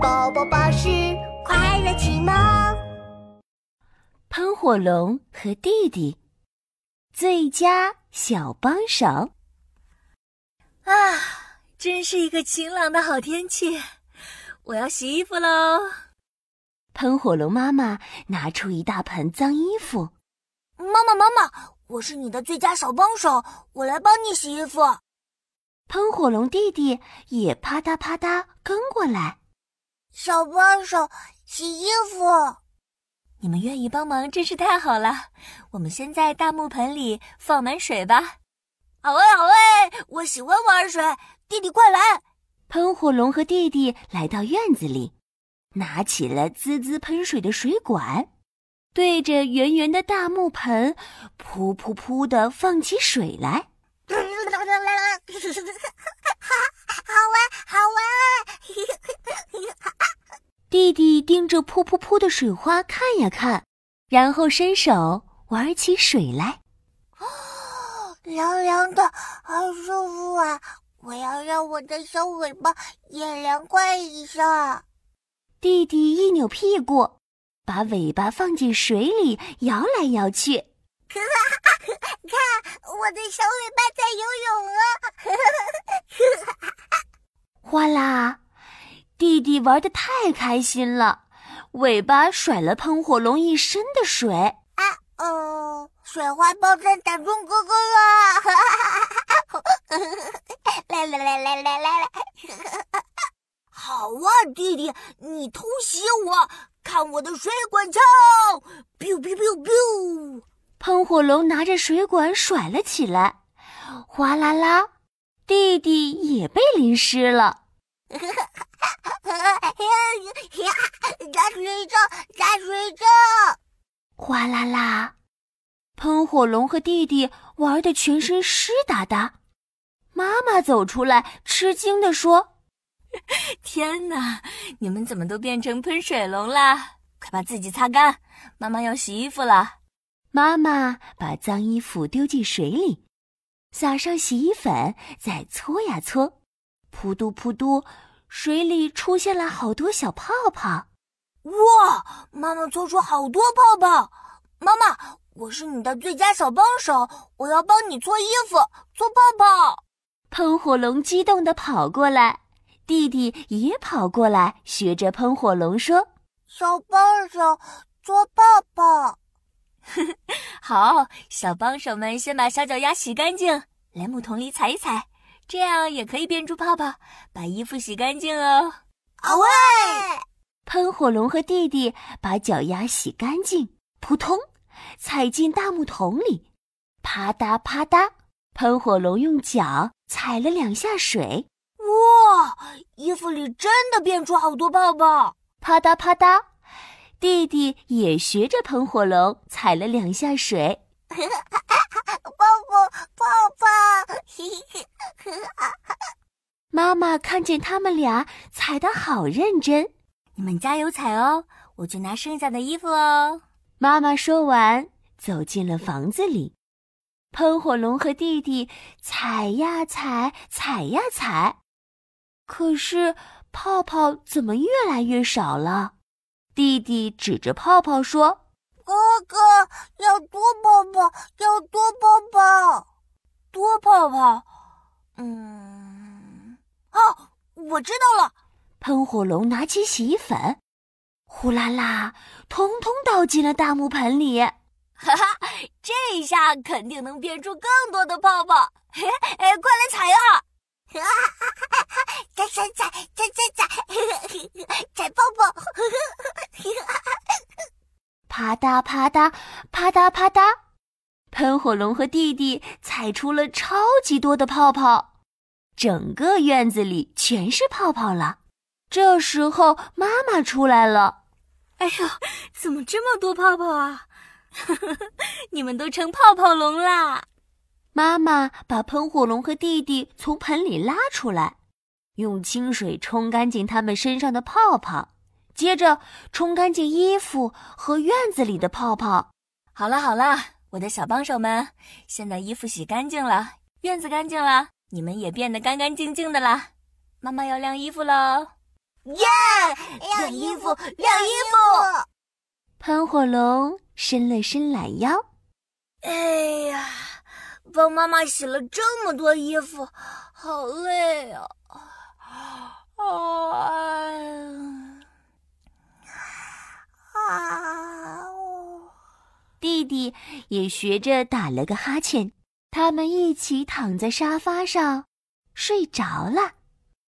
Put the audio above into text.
宝宝巴士快乐启蒙。喷火龙和弟弟最佳小帮手。啊，真是一个晴朗的好天气，我要洗衣服喽！喷火龙妈妈拿出一大盆脏衣服。妈妈，妈妈，我是你的最佳小帮手，我来帮你洗衣服。喷火龙弟弟也啪嗒啪嗒跟过来。小帮手洗衣服，你们愿意帮忙真是太好了。我们先在大木盆里放满水吧。好哎，好哎，我喜欢玩水。弟弟快来！喷火龙和弟弟来到院子里，拿起了滋滋喷水的水管，对着圆圆的大木盆，噗噗噗的放起水来。好玩，好玩！弟弟盯着噗噗噗的水花看呀看，然后伸手玩起水来。哦，凉凉的，好舒服啊！我要让我的小尾巴也凉快一下。弟弟一扭屁股，把尾巴放进水里，摇来摇去。看，我的小尾巴在游泳啊！哗啦，弟弟玩的太开心了，尾巴甩了喷火龙一身的水。啊哦，水花爆弹打中哥哥了！来来来来来来来！好啊，弟弟，你偷袭我，看我的水管枪！biu biu biu biu！喷火龙拿着水管甩了起来，哗啦啦，弟弟也被淋湿了。打水仗，打水仗！哗啦啦，喷火龙和弟弟玩的全身湿哒哒。妈妈走出来，吃惊地说：“ 天哪，你们怎么都变成喷水龙啦？快把自己擦干，妈妈要洗衣服了。”妈妈把脏衣服丢进水里，撒上洗衣粉，再搓呀搓，扑嘟扑嘟，水里出现了好多小泡泡。哇！妈妈搓出好多泡泡。妈妈，我是你的最佳小帮手，我要帮你搓衣服、搓泡泡。喷火龙激动地跑过来，弟弟也跑过来，学着喷火龙说：“小帮手，搓泡泡。”好，小帮手们先把小脚丫洗干净，来木桶里踩一踩，这样也可以变出泡泡，把衣服洗干净哦。啊喂！喷火龙和弟弟把脚丫洗干净，扑通，踩进大木桶里，啪嗒啪嗒，喷火龙用脚踩了两下水，哇，衣服里真的变出好多泡泡，啪嗒啪嗒。弟弟也学着喷火龙踩了两下水，泡 泡泡泡！妈妈看见他们俩踩得好认真，你们加油踩哦，我去拿剩下的衣服哦。妈妈说完，走进了房子里。喷火龙和弟弟踩呀踩，踩呀踩，可是泡泡怎么越来越少了？弟弟指着泡泡说：“哥哥，要多泡泡，要多泡泡，多泡泡。”嗯，哦，我知道了。喷火龙拿起洗衣粉，呼啦啦，通通倒进了大木盆里。哈哈，这一下肯定能变出更多的泡泡。嘿，哎，快来踩啊！哈哈哈！踩踩踩踩踩踩，踩泡泡！啪嗒啪嗒啪嗒啪嗒，喷火龙和弟弟踩出了超级多的泡泡，整个院子里全是泡泡了。这时候妈妈出来了，哎呦，怎么这么多泡泡啊？你们都成泡泡龙啦！妈妈把喷火龙和弟弟从盆里拉出来，用清水冲干净他们身上的泡泡。接着冲干净衣服和院子里的泡泡。好了好了，我的小帮手们，现在衣服洗干净了，院子干净了，你们也变得干干净净的啦。妈妈要晾衣服喽！耶！晾衣服，晾衣服。喷火龙伸了伸懒腰。哎呀，帮妈妈洗了这么多衣服，好累啊！啊！弟弟也学着打了个哈欠，他们一起躺在沙发上睡着了。